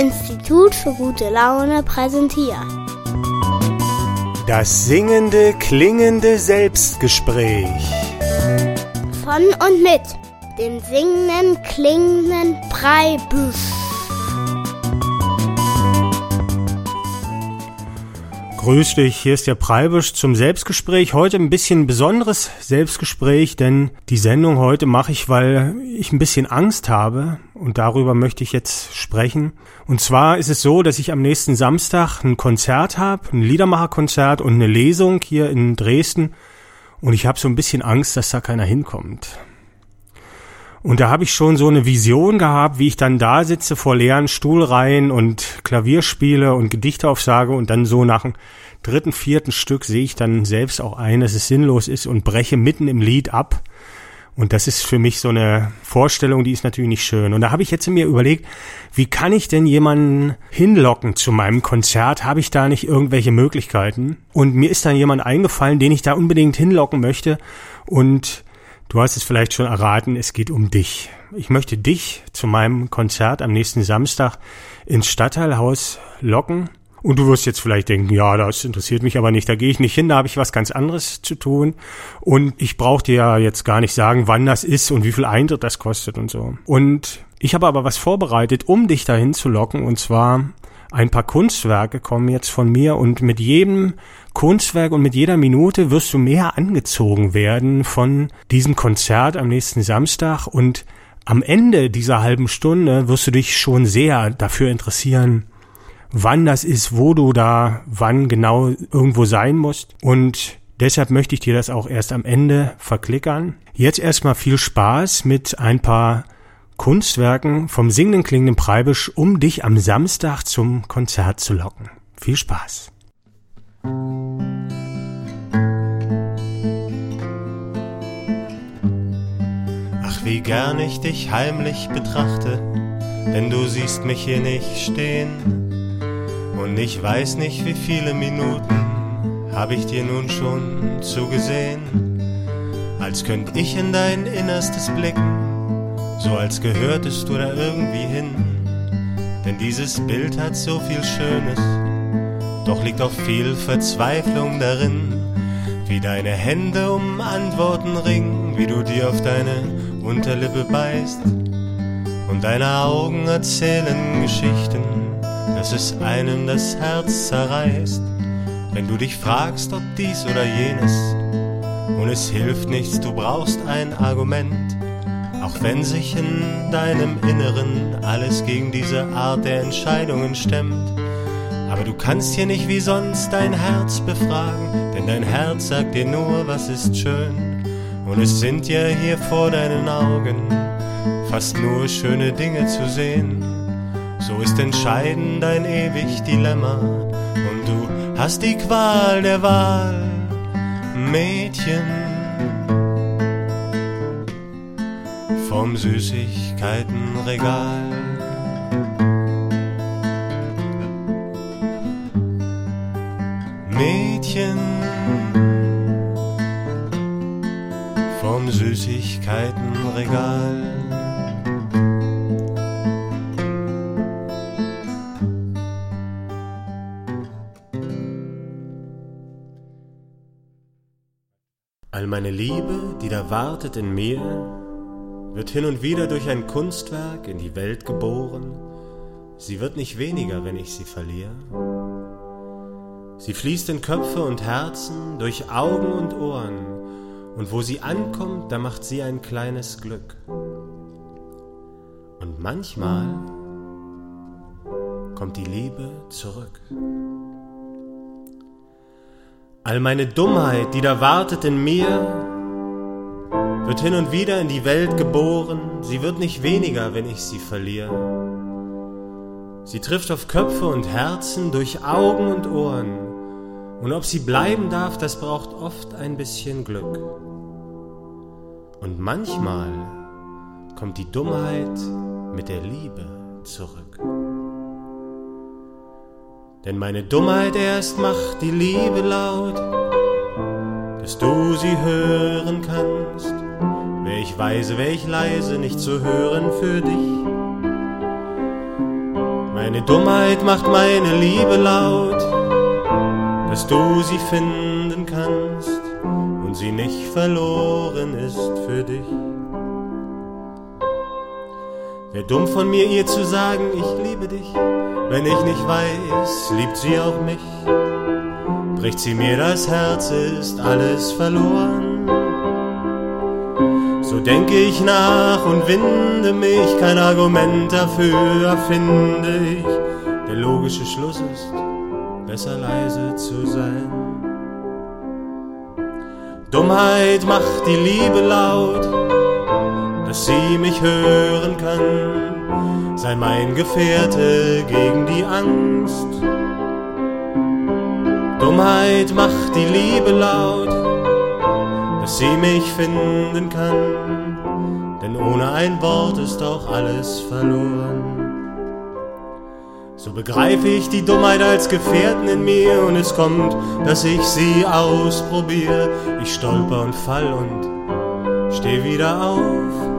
Institut für gute Laune präsentiert. Das singende, klingende Selbstgespräch. Von und mit dem singenden, klingenden Breibüsch. Grüß dich, hier ist der Preibisch zum Selbstgespräch. Heute ein bisschen besonderes Selbstgespräch, denn die Sendung heute mache ich, weil ich ein bisschen Angst habe und darüber möchte ich jetzt sprechen. Und zwar ist es so, dass ich am nächsten Samstag ein Konzert habe, ein Liedermacherkonzert und eine Lesung hier in Dresden und ich habe so ein bisschen Angst, dass da keiner hinkommt. Und da habe ich schon so eine Vision gehabt, wie ich dann da sitze vor leeren Stuhlreihen und Klavier spiele und Gedichte aufsage und dann so nach dem dritten, vierten Stück sehe ich dann selbst auch ein, dass es sinnlos ist und breche mitten im Lied ab. Und das ist für mich so eine Vorstellung, die ist natürlich nicht schön. Und da habe ich jetzt mir überlegt, wie kann ich denn jemanden hinlocken zu meinem Konzert? Habe ich da nicht irgendwelche Möglichkeiten? Und mir ist dann jemand eingefallen, den ich da unbedingt hinlocken möchte. Und Du hast es vielleicht schon erraten, es geht um dich. Ich möchte dich zu meinem Konzert am nächsten Samstag ins Stadtteilhaus locken. Und du wirst jetzt vielleicht denken, ja, das interessiert mich aber nicht, da gehe ich nicht hin, da habe ich was ganz anderes zu tun. Und ich brauche dir ja jetzt gar nicht sagen, wann das ist und wie viel Eintritt das kostet und so. Und ich habe aber was vorbereitet, um dich dahin zu locken. Und zwar ein paar Kunstwerke kommen jetzt von mir und mit jedem Kunstwerk und mit jeder Minute wirst du mehr angezogen werden von diesem Konzert am nächsten Samstag und am Ende dieser halben Stunde wirst du dich schon sehr dafür interessieren, wann das ist, wo du da, wann genau irgendwo sein musst und deshalb möchte ich dir das auch erst am Ende verklickern. Jetzt erstmal viel Spaß mit ein paar Kunstwerken vom singenden klingenden Preibisch, um dich am Samstag zum Konzert zu locken. Viel Spaß! Ach, wie gern ich dich heimlich betrachte, denn du siehst mich hier nicht stehen. Und ich weiß nicht, wie viele Minuten hab ich dir nun schon zugesehen. Als könnt ich in dein Innerstes blicken, so als gehörtest du da irgendwie hin. Denn dieses Bild hat so viel Schönes doch liegt auch viel Verzweiflung darin, wie deine Hände um Antworten ringen, wie du dir auf deine Unterlippe beißt. Und deine Augen erzählen Geschichten, dass es einem das Herz zerreißt, wenn du dich fragst, ob dies oder jenes. Und es hilft nichts, du brauchst ein Argument, auch wenn sich in deinem Inneren alles gegen diese Art der Entscheidungen stemmt. Aber du kannst hier nicht wie sonst dein Herz befragen, denn dein Herz sagt dir nur, was ist schön. Und es sind ja hier vor deinen Augen fast nur schöne Dinge zu sehen. So ist entscheidend dein ewig Dilemma und du hast die Qual der Wahl, Mädchen. Vom Süßigkeitenregal. Mädchen vom Süßigkeitenregal. All meine Liebe, die da wartet in mir, wird hin und wieder durch ein Kunstwerk in die Welt geboren. Sie wird nicht weniger, wenn ich sie verliere. Sie fließt in Köpfe und Herzen, durch Augen und Ohren, und wo sie ankommt, da macht sie ein kleines Glück. Und manchmal kommt die Liebe zurück. All meine Dummheit, die da wartet in mir, wird hin und wieder in die Welt geboren, sie wird nicht weniger, wenn ich sie verliere. Sie trifft auf Köpfe und Herzen, durch Augen und Ohren, und ob sie bleiben darf, das braucht oft ein bisschen Glück. Und manchmal kommt die Dummheit mit der Liebe zurück. Denn meine Dummheit erst macht die Liebe laut, dass du sie hören kannst. Wär ich weise, wär ich leise, nicht zu hören für dich Meine Dummheit macht meine Liebe laut, dass du sie finden kannst und sie nicht verloren ist für dich. Wär dumm von mir ihr zu sagen, ich liebe dich, wenn ich nicht weiß, liebt sie auch mich. Bricht sie mir das Herz, ist alles verloren. So denke ich nach und winde mich, kein Argument dafür erfinde ich. Der logische Schluss ist, besser leise zu sein. Dummheit macht die Liebe laut, dass sie mich hören kann. Sei mein Gefährte gegen die Angst. Dummheit macht die Liebe laut, sie mich finden kann. Denn ohne ein Wort ist auch alles verloren. So begreife ich die Dummheit als Gefährten in mir und es kommt, dass ich sie ausprobiere. Ich stolper und fall und steh wieder auf.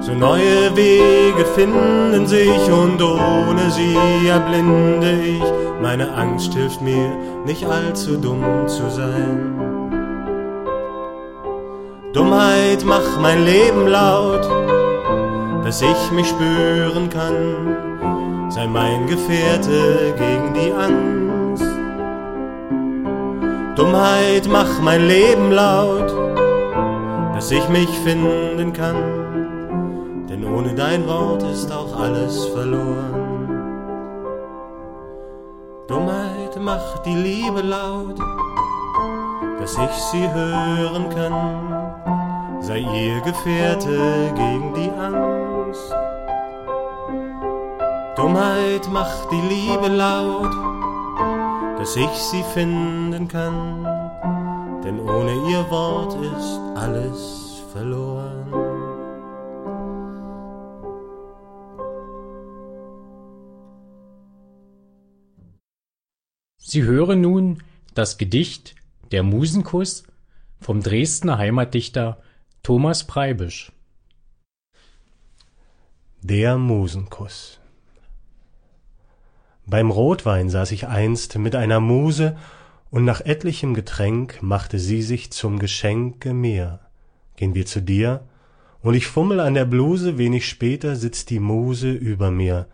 So neue Wege finden sich und ohne sie erblinde ich. Meine Angst hilft mir, nicht allzu dumm zu sein. Dummheit macht mein Leben laut dass ich mich spüren kann, sei mein Gefährte gegen die Angst. Dummheit mach mein Leben laut, dass ich mich finden kann, denn ohne dein Wort ist auch alles verloren. Dummheit macht die Liebe laut, dass ich sie hören kann, sei ihr Gefährte gegen die Angst. Dummheit macht die Liebe laut, dass ich sie finden kann, denn ohne ihr Wort ist alles verloren. Sie hören nun das Gedicht Der Musenkuss vom Dresdner Heimatdichter Thomas Preibisch. Der Musenkuss. Beim Rotwein saß ich einst mit einer Muse, und nach etlichem Getränk machte sie sich zum Geschenke mir. Gehn wir zu dir, und ich fummel an der Bluse, wenig später sitzt die Muse über mir,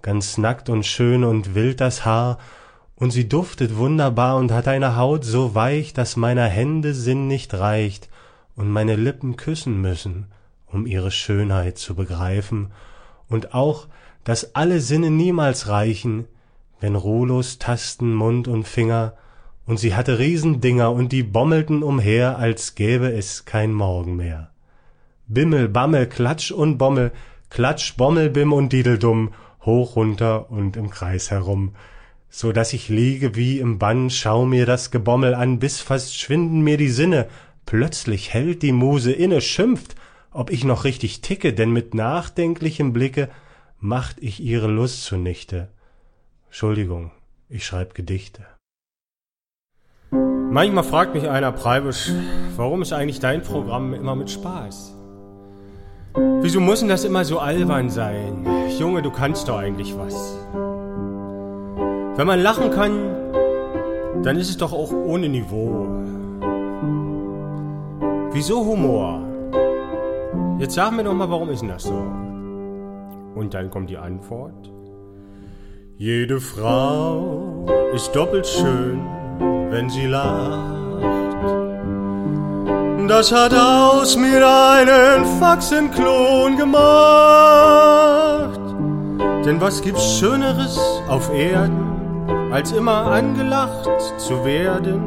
ganz nackt und schön und wild das Haar, und sie duftet wunderbar und hat eine Haut so weich, dass meiner Hände Sinn nicht reicht und meine Lippen küssen müssen um ihre Schönheit zu begreifen, und auch, dass alle Sinne niemals reichen, wenn ruhlos tasten Mund und Finger, und sie hatte Riesendinger, und die bommelten umher, als gäbe es kein Morgen mehr. Bimmel, Bammel, Klatsch und Bommel, Klatsch, Bommel, Bim und Dideldumm, hoch runter und im Kreis herum, so dass ich liege wie im Bann, schau mir das Gebommel an, bis fast schwinden mir die Sinne, plötzlich hält die Muse inne, schimpft, ob ich noch richtig ticke, denn mit nachdenklichem Blicke macht ich ihre Lust zunichte. Entschuldigung, ich schreib Gedichte. Manchmal fragt mich einer Preibisch, warum ist eigentlich dein Programm immer mit Spaß? Wieso muss denn das immer so albern sein? Junge, du kannst doch eigentlich was. Wenn man lachen kann, dann ist es doch auch ohne Niveau. Wieso Humor? Jetzt sag mir doch mal, warum ist denn das so? Und dann kommt die Antwort. Jede Frau ist doppelt schön, wenn sie lacht. Das hat aus mir einen Faxenklon gemacht. Denn was gibt's Schöneres auf Erden, als immer angelacht zu werden?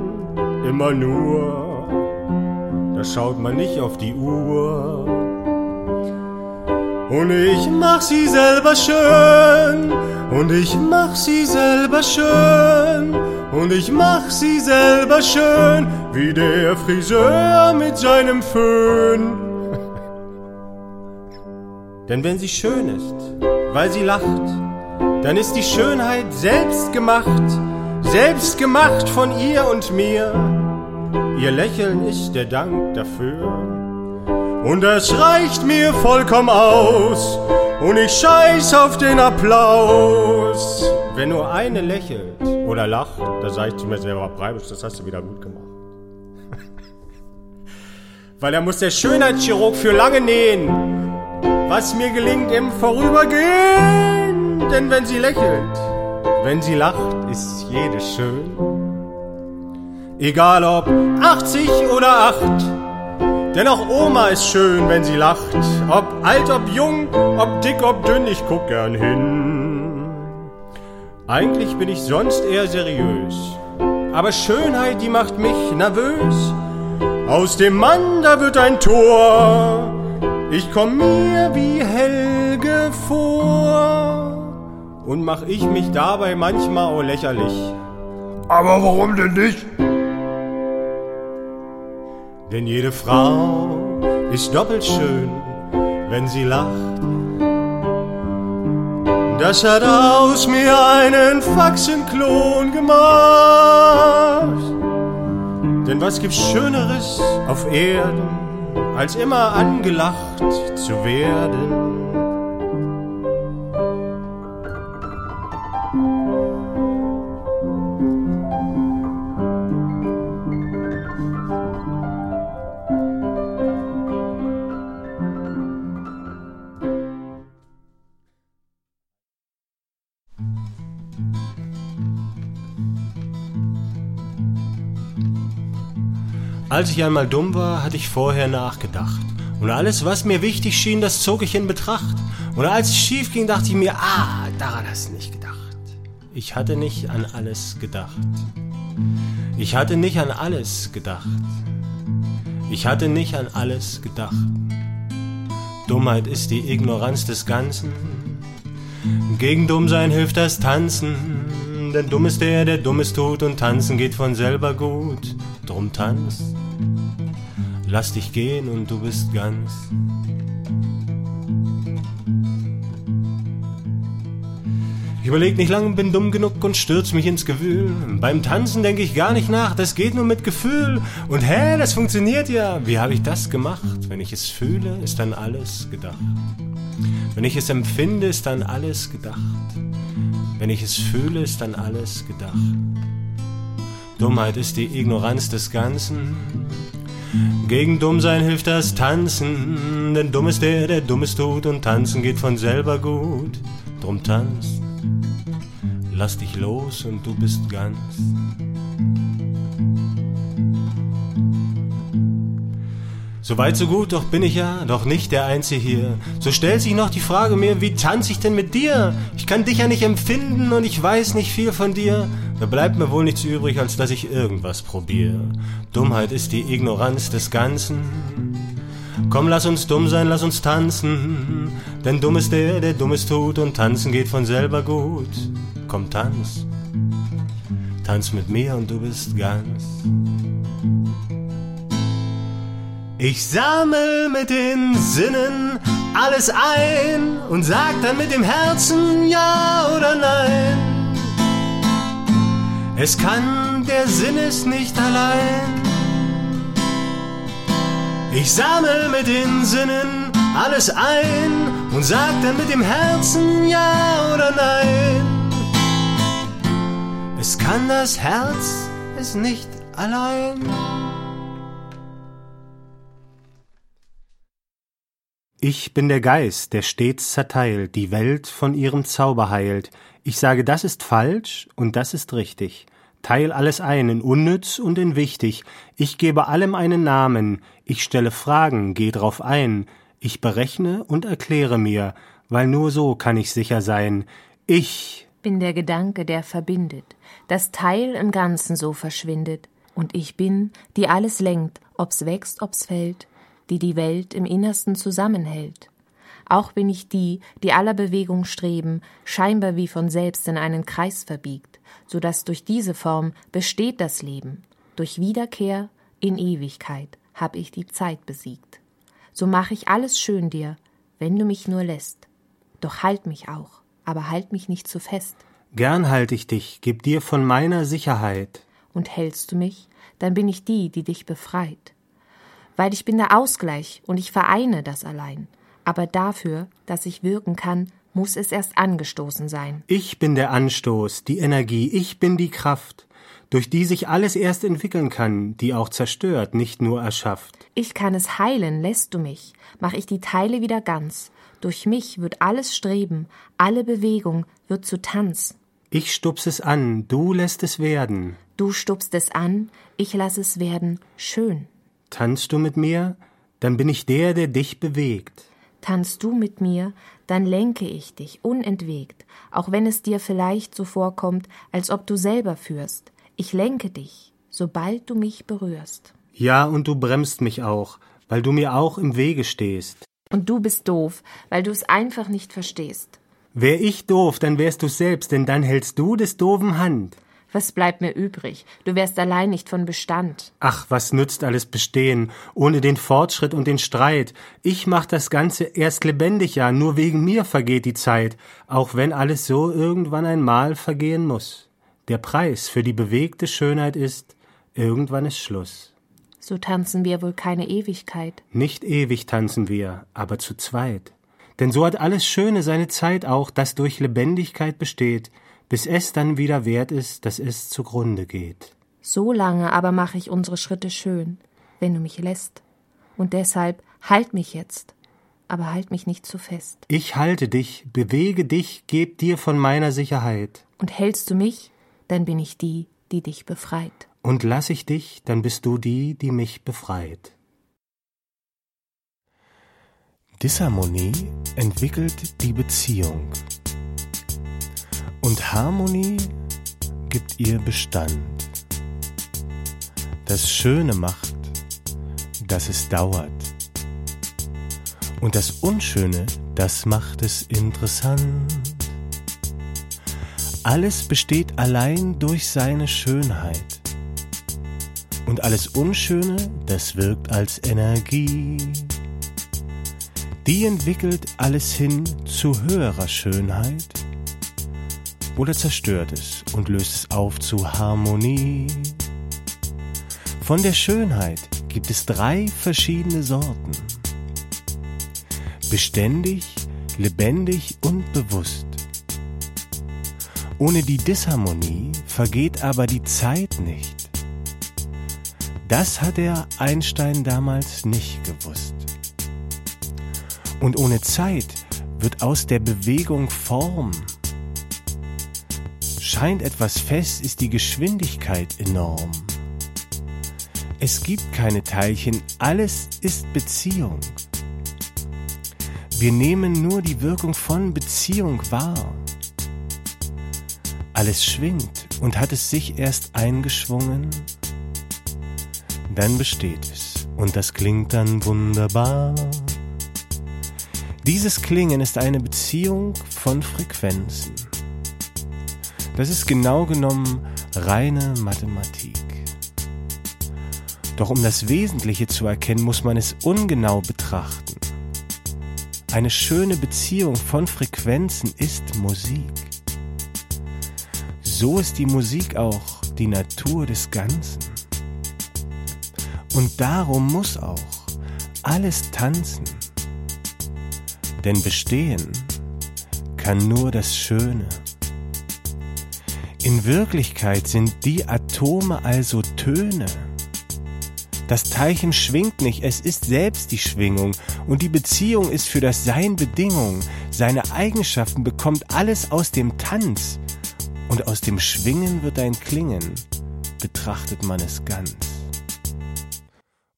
Immer nur, da schaut man nicht auf die Uhr und ich mach sie selber schön. Und ich mach sie selber schön. Und ich mach sie selber schön. Wie der Friseur mit seinem Föhn. Denn wenn sie schön ist, weil sie lacht, dann ist die Schönheit selbst gemacht. Selbst gemacht von ihr und mir. Ihr Lächeln ist der Dank dafür. Und es reicht mir vollkommen aus. und ich scheiß auf den Applaus. Wenn nur eine lächelt oder lacht, da sag ich zu mir selber, Breibisch, das hast du wieder gut gemacht. Weil da muss der Schönheitschirurg für lange nähen, was mir gelingt im Vorübergehen. Denn wenn sie lächelt, wenn sie lacht, ist jede schön. Egal ob 80 oder 8, denn auch Oma ist schön, wenn sie lacht. Ob alt, ob jung, ob dick, ob dünn, ich guck gern hin. Eigentlich bin ich sonst eher seriös. Aber Schönheit, die macht mich nervös. Aus dem Mann, da wird ein Tor. Ich komm mir wie Helge vor. Und mach ich mich dabei manchmal auch lächerlich. Aber warum denn nicht? Denn jede Frau ist doppelt schön, wenn sie lacht. Das hat aus mir einen Faxenklon gemacht. Denn was gibt's Schöneres auf Erden, als immer angelacht zu werden? Als ich einmal dumm war, hatte ich vorher nachgedacht. Und alles, was mir wichtig schien, das zog ich in Betracht. Und als es schief ging, dachte ich mir, ah, daran hast du nicht gedacht. Ich hatte nicht an alles gedacht. Ich hatte nicht an alles gedacht. Ich hatte nicht an alles gedacht. Dummheit ist die Ignoranz des Ganzen. Gegen Dummsein hilft das Tanzen. Denn dumm ist der, der Dummes tut und tanzen geht von selber gut. Drum tanz, lass dich gehen und du bist ganz. Ich überleg nicht lang, bin dumm genug und stürz mich ins Gewühl. Beim Tanzen denk ich gar nicht nach, das geht nur mit Gefühl. Und hä, das funktioniert ja. Wie habe ich das gemacht? Wenn ich es fühle, ist dann alles gedacht. Wenn ich es empfinde, ist dann alles gedacht. Wenn ich es fühle, ist dann alles gedacht. Dummheit ist die Ignoranz des Ganzen. Gegen Dummsein hilft das Tanzen, denn dumm ist der, der Dummes tut und tanzen geht von selber gut. Drum tanz, lass dich los und du bist ganz. So weit, so gut, doch bin ich ja doch nicht der Einzige hier. So stellt sich noch die Frage mir, wie tanze ich denn mit dir? Ich kann dich ja nicht empfinden und ich weiß nicht viel von dir. Da bleibt mir wohl nichts übrig, als dass ich irgendwas probiere. Dummheit ist die Ignoranz des Ganzen. Komm, lass uns dumm sein, lass uns tanzen. Denn dumm ist der, der Dummes tut und tanzen geht von selber gut. Komm, tanz. Tanz mit mir und du bist ganz. Ich sammel mit den Sinnen alles ein und sag dann mit dem Herzen ja oder nein. Es kann, der Sinn ist nicht allein. Ich sammel mit den Sinnen alles ein und sag dann mit dem Herzen ja oder nein. Es kann das Herz ist nicht allein. Ich bin der Geist, der stets zerteilt, die Welt von ihrem Zauber heilt. Ich sage, das ist falsch und das ist richtig. Teil alles ein in unnütz und in wichtig. Ich gebe allem einen Namen. Ich stelle Fragen, geh drauf ein. Ich berechne und erkläre mir, weil nur so kann ich sicher sein. Ich bin der Gedanke, der verbindet, das Teil im Ganzen so verschwindet. Und ich bin, die alles lenkt, ob's wächst, ob's fällt die die Welt im Innersten zusammenhält. Auch bin ich die, die aller Bewegung streben, scheinbar wie von selbst in einen Kreis verbiegt, so dass durch diese Form besteht das Leben. Durch Wiederkehr in Ewigkeit hab ich die Zeit besiegt. So mach ich alles schön dir, wenn du mich nur lässt. Doch halt mich auch, aber halt mich nicht zu fest. Gern halt ich dich, gib dir von meiner Sicherheit. Und hältst du mich, dann bin ich die, die dich befreit weil ich bin der Ausgleich und ich vereine das allein. Aber dafür, dass ich wirken kann, muss es erst angestoßen sein. Ich bin der Anstoß, die Energie, ich bin die Kraft, durch die sich alles erst entwickeln kann, die auch zerstört, nicht nur erschafft. Ich kann es heilen, lässt du mich, mach ich die Teile wieder ganz. Durch mich wird alles Streben, alle Bewegung wird zu Tanz. Ich stups es an, du lässt es werden. Du stupst es an, ich lass es werden schön. Tanzt du mit mir, dann bin ich der, der dich bewegt. Tanzt du mit mir, dann lenke ich dich unentwegt, auch wenn es dir vielleicht so vorkommt, als ob du selber führst. Ich lenke dich, sobald du mich berührst. Ja, und du bremst mich auch, weil du mir auch im Wege stehst. Und du bist doof, weil du es einfach nicht verstehst. Wär ich doof, dann wärst du selbst, denn dann hältst du des doofen Hand. Was bleibt mir übrig? Du wärst allein nicht von Bestand. Ach, was nützt alles Bestehen, ohne den Fortschritt und den Streit? Ich mach das Ganze erst lebendig, ja, nur wegen mir vergeht die Zeit, auch wenn alles so irgendwann einmal vergehen muss. Der Preis für die bewegte Schönheit ist, irgendwann ist Schluss. So tanzen wir wohl keine Ewigkeit. Nicht ewig tanzen wir, aber zu zweit. Denn so hat alles Schöne seine Zeit auch, das durch Lebendigkeit besteht, bis es dann wieder wert ist, dass es zugrunde geht. So lange aber mache ich unsere Schritte schön, wenn du mich lässt. Und deshalb halt mich jetzt, aber halt mich nicht zu fest. Ich halte dich, bewege dich, geb dir von meiner Sicherheit. Und hältst du mich, dann bin ich die, die dich befreit. Und lass ich dich, dann bist du die, die mich befreit. Disharmonie entwickelt die Beziehung und Harmonie gibt ihr Bestand. Das Schöne macht, dass es dauert. Und das Unschöne, das macht es interessant. Alles besteht allein durch seine Schönheit. Und alles Unschöne, das wirkt als Energie. Die entwickelt alles hin zu höherer Schönheit oder zerstört es und löst es auf zu Harmonie. Von der Schönheit gibt es drei verschiedene Sorten. Beständig, lebendig und bewusst. Ohne die Disharmonie vergeht aber die Zeit nicht. Das hat der Einstein damals nicht gewusst. Und ohne Zeit wird aus der Bewegung Form. Scheint etwas fest, ist die Geschwindigkeit enorm. Es gibt keine Teilchen, alles ist Beziehung. Wir nehmen nur die Wirkung von Beziehung wahr. Alles schwingt und hat es sich erst eingeschwungen, dann besteht es und das klingt dann wunderbar. Dieses Klingen ist eine Beziehung von Frequenzen. Das ist genau genommen reine Mathematik. Doch um das Wesentliche zu erkennen, muss man es ungenau betrachten. Eine schöne Beziehung von Frequenzen ist Musik. So ist die Musik auch die Natur des Ganzen. Und darum muss auch alles tanzen. Denn bestehen kann nur das Schöne. In Wirklichkeit sind die Atome also Töne. Das Teilchen schwingt nicht, es ist selbst die Schwingung und die Beziehung ist für das Sein Bedingung. Seine Eigenschaften bekommt alles aus dem Tanz und aus dem Schwingen wird ein Klingen, betrachtet man es ganz.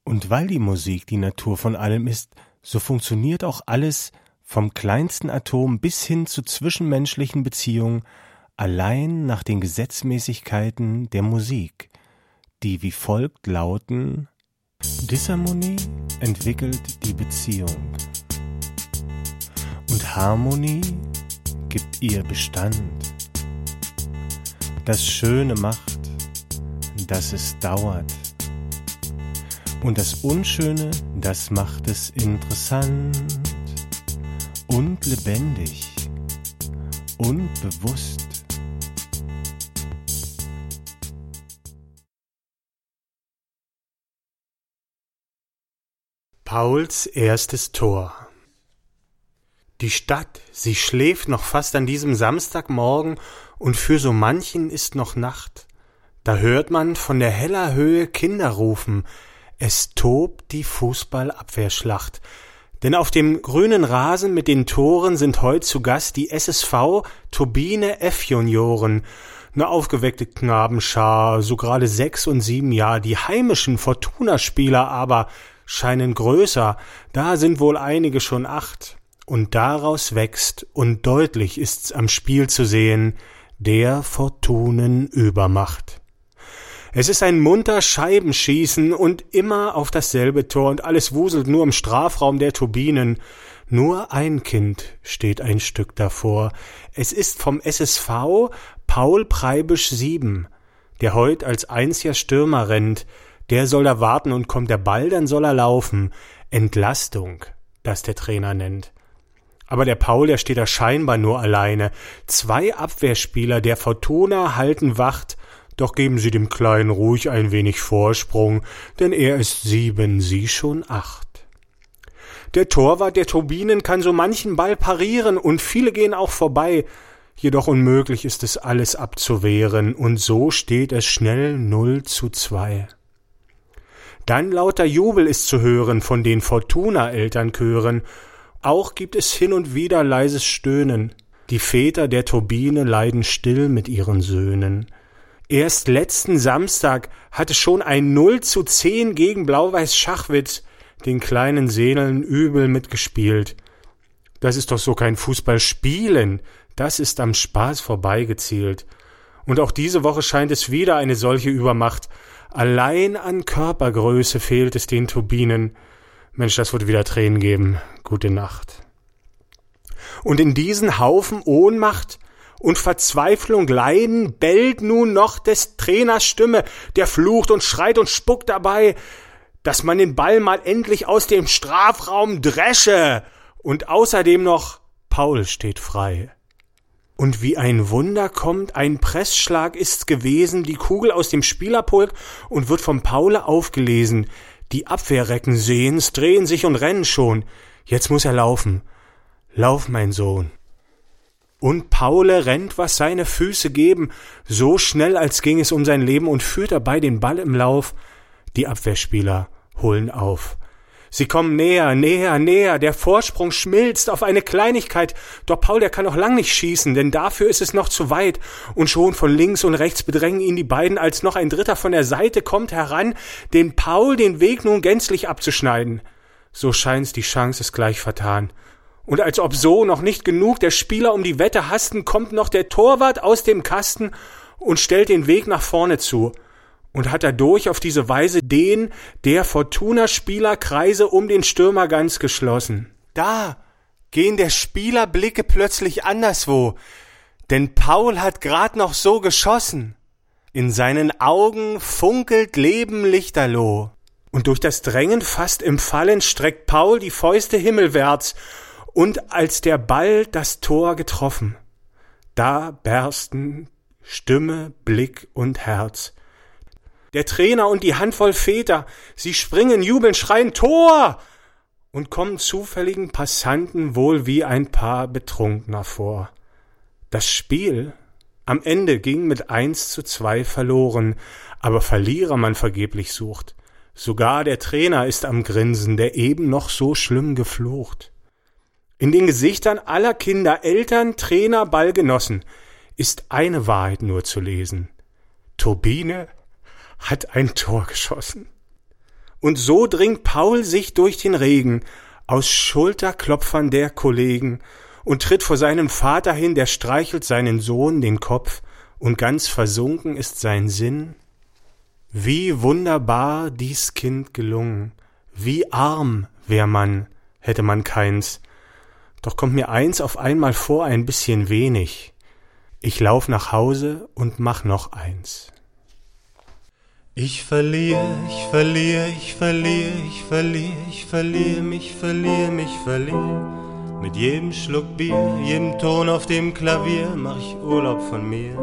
Und weil die Musik die Natur von allem ist, so funktioniert auch alles vom kleinsten Atom bis hin zu zwischenmenschlichen Beziehungen allein nach den Gesetzmäßigkeiten der Musik, die wie folgt lauten Disharmonie entwickelt die Beziehung und Harmonie gibt ihr Bestand. Das Schöne macht, dass es dauert. Und das Unschöne, das macht es interessant und lebendig und bewusst. Pauls erstes Tor Die Stadt, sie schläft noch fast an diesem Samstagmorgen und für so manchen ist noch Nacht. Da hört man von der heller Höhe Kinder rufen. Es tobt die Fußballabwehrschlacht. Denn auf dem grünen Rasen mit den Toren sind heut zu Gast die SSV Turbine F Junioren. Ne aufgeweckte Knabenschar, so gerade sechs und sieben Jahre. Die heimischen Fortuna-Spieler aber scheinen größer. Da sind wohl einige schon acht. Und daraus wächst, und deutlich ist's am Spiel zu sehen, der Fortunen Übermacht. Es ist ein munter Scheibenschießen und immer auf dasselbe Tor und alles wuselt nur im Strafraum der Turbinen. Nur ein Kind steht ein Stück davor. Es ist vom SSV Paul Preibisch sieben, der heut als einziger Stürmer rennt. Der soll da warten und kommt der Ball, dann soll er laufen. Entlastung, das der Trainer nennt. Aber der Paul, der steht da scheinbar nur alleine. Zwei Abwehrspieler der Fortuna halten Wacht, doch geben sie dem Kleinen ruhig ein wenig Vorsprung, denn er ist sieben, sie schon acht. Der Torwart der Turbinen kann so manchen Ball parieren und viele gehen auch vorbei, jedoch unmöglich ist es alles abzuwehren und so steht es schnell null zu zwei. Dann lauter Jubel ist zu hören von den Fortuna-Elternchören auch gibt es hin und wieder leises Stöhnen. Die Väter der Turbine leiden still mit ihren Söhnen. Erst letzten Samstag hatte schon ein 0 zu 10 gegen Blau-Weiß Schachwitz den kleinen Seelen übel mitgespielt. Das ist doch so kein Fußballspielen, das ist am Spaß vorbeigezielt. Und auch diese Woche scheint es wieder eine solche Übermacht. Allein an Körpergröße fehlt es den Turbinen. Mensch, das wird wieder Tränen geben. Gute Nacht. Und in diesen Haufen Ohnmacht und Verzweiflung leiden, bellt nun noch des Trainers Stimme, der flucht und schreit und spuckt dabei, dass man den Ball mal endlich aus dem Strafraum dresche. Und außerdem noch Paul steht frei. Und wie ein Wunder kommt, ein Pressschlag ist's gewesen, die Kugel aus dem Spielerpulk und wird vom Paule aufgelesen. Die Abwehrrecken sehen's, drehen sich und rennen schon. Jetzt muss er laufen. Lauf, mein Sohn. Und Paule rennt, was seine Füße geben, so schnell, als ging es um sein Leben und führt dabei den Ball im Lauf. Die Abwehrspieler holen auf. Sie kommen näher, näher, näher, der Vorsprung schmilzt auf eine Kleinigkeit, doch Paul, der kann noch lang nicht schießen, denn dafür ist es noch zu weit, und schon von links und rechts bedrängen ihn die beiden, als noch ein Dritter von der Seite kommt heran, den Paul den Weg nun gänzlich abzuschneiden. So scheint's, die Chance ist gleich vertan. Und als ob so noch nicht genug der Spieler um die Wette hasten, kommt noch der Torwart aus dem Kasten und stellt den Weg nach vorne zu und hat dadurch auf diese Weise den der Fortuna-Spielerkreise um den Stürmer ganz geschlossen. Da gehen der Spielerblicke plötzlich anderswo, denn Paul hat grad noch so geschossen. In seinen Augen funkelt Leben lichterloh. Und durch das Drängen fast im Fallen streckt Paul die Fäuste himmelwärts, und als der Ball das Tor getroffen, da bersten Stimme, Blick und Herz. Der Trainer und die Handvoll Väter, sie springen, jubeln, schreien Tor und kommen zufälligen Passanten wohl wie ein paar Betrunkener vor. Das Spiel am Ende ging mit eins zu zwei verloren, aber Verlierer man vergeblich sucht. Sogar der Trainer ist am Grinsen, der eben noch so schlimm geflucht. In den Gesichtern aller Kinder, Eltern, Trainer, Ballgenossen ist eine Wahrheit nur zu lesen. Turbine hat ein Tor geschossen. Und so dringt Paul sich durch den Regen aus Schulterklopfern der Kollegen und tritt vor seinem Vater hin, der streichelt seinen Sohn den Kopf, und ganz versunken ist sein Sinn. Wie wunderbar dies Kind gelungen, wie arm wär man, hätte man keins. Doch kommt mir eins auf einmal vor ein bisschen wenig. Ich lauf nach Hause und mach noch eins. Ich verliere, ich verliere, ich verliere, ich verliere, ich verliere mich, verliere mich, verliere. Mit jedem Schluck Bier, jedem Ton auf dem Klavier mach ich Urlaub von mir.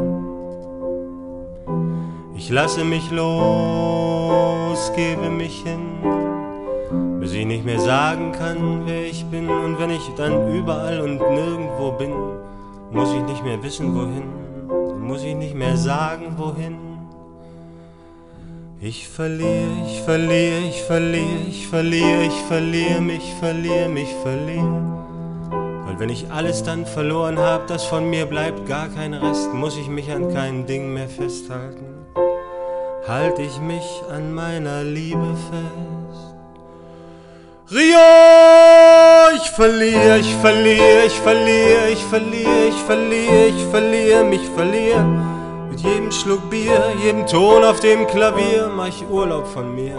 Ich lasse mich los, gebe mich hin, bis sie nicht mehr sagen kann, wer ich bin. Und wenn ich dann überall und nirgendwo bin, muss ich nicht mehr wissen, wohin. Muss ich nicht mehr sagen, wohin. Ich verliere, ich verliere, ich verliere, ich verliere, ich verliere mich, verliere mich, verliere. Weil wenn ich alles dann verloren hab, das von mir bleibt gar kein Rest, muss ich mich an kein Ding mehr festhalten. Halt ich mich an meiner Liebe fest. Rio, ich verliere, ich verliere, ich verliere, ich verliere, ich verliere, ich verliere, mich verliere. Mit jedem Schluck Bier, jedem Ton auf dem Klavier mach ich Urlaub von mir.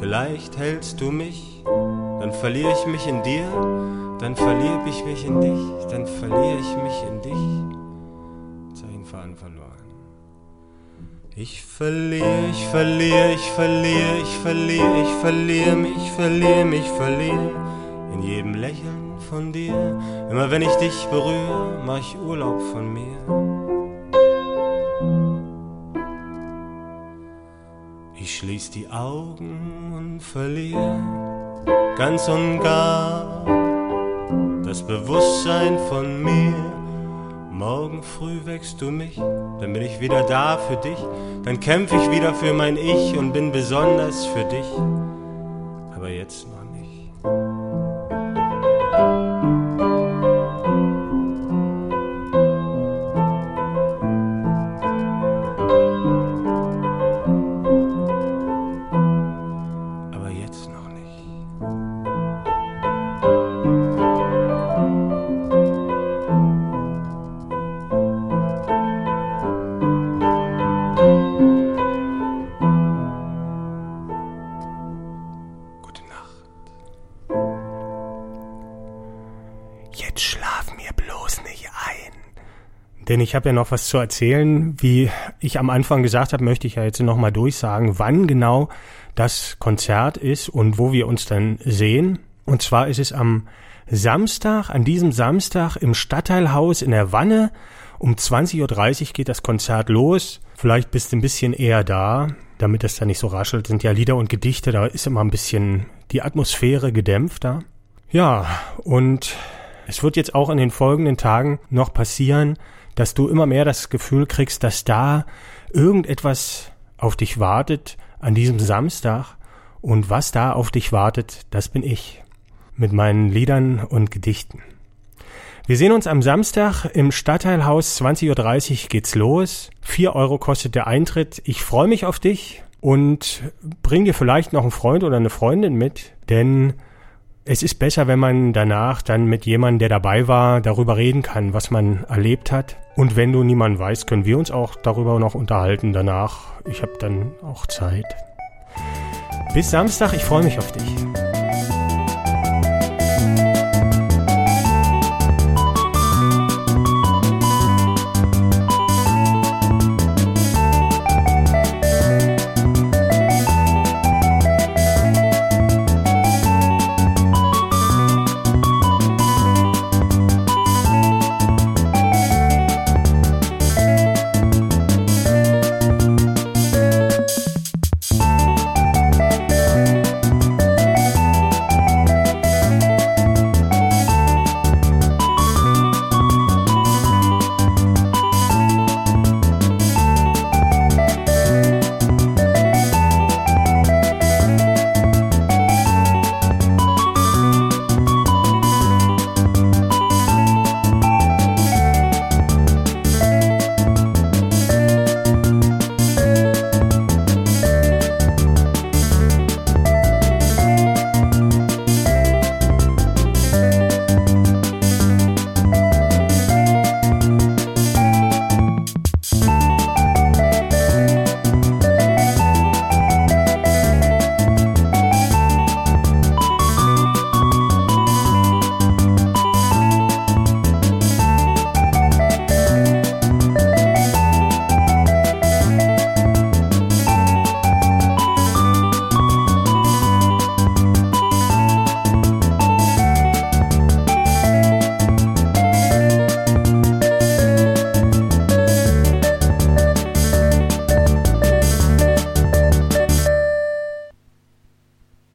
Vielleicht hältst du mich, dann verliere ich mich in dir, dann verliere ich mich in dich, dann verliere ich mich in dich. Zeichenfaden verloren. Ich verliere, ich verliere, ich verliere, ich verliere, ich verliere mich, verliere mich, verliere in jedem Lächeln von dir. Immer wenn ich dich berühre, mach ich Urlaub von mir. Ich schließ die Augen und verliere ganz und gar das Bewusstsein von mir. Morgen früh wächst du mich, dann bin ich wieder da für dich, dann kämpf ich wieder für mein Ich und bin besonders für dich. Aber jetzt noch ich habe ja noch was zu erzählen. Wie ich am Anfang gesagt habe, möchte ich ja jetzt nochmal durchsagen, wann genau das Konzert ist und wo wir uns dann sehen. Und zwar ist es am Samstag, an diesem Samstag im Stadtteilhaus in der Wanne. Um 20.30 Uhr geht das Konzert los. Vielleicht bist du ein bisschen eher da, damit es da nicht so raschelt. Sind ja Lieder und Gedichte, da ist immer ein bisschen die Atmosphäre gedämpfter. Ja, und es wird jetzt auch in den folgenden Tagen noch passieren, dass du immer mehr das Gefühl kriegst, dass da irgendetwas auf dich wartet an diesem Samstag. Und was da auf dich wartet, das bin ich. Mit meinen Liedern und Gedichten. Wir sehen uns am Samstag im Stadtteilhaus 20.30 Uhr geht's los. Vier Euro kostet der Eintritt. Ich freue mich auf dich und bring dir vielleicht noch einen Freund oder eine Freundin mit, denn es ist besser, wenn man danach dann mit jemandem, der dabei war, darüber reden kann, was man erlebt hat. Und wenn du niemanden weißt, können wir uns auch darüber noch unterhalten danach. Ich habe dann auch Zeit. Bis Samstag, ich freue mich auf dich.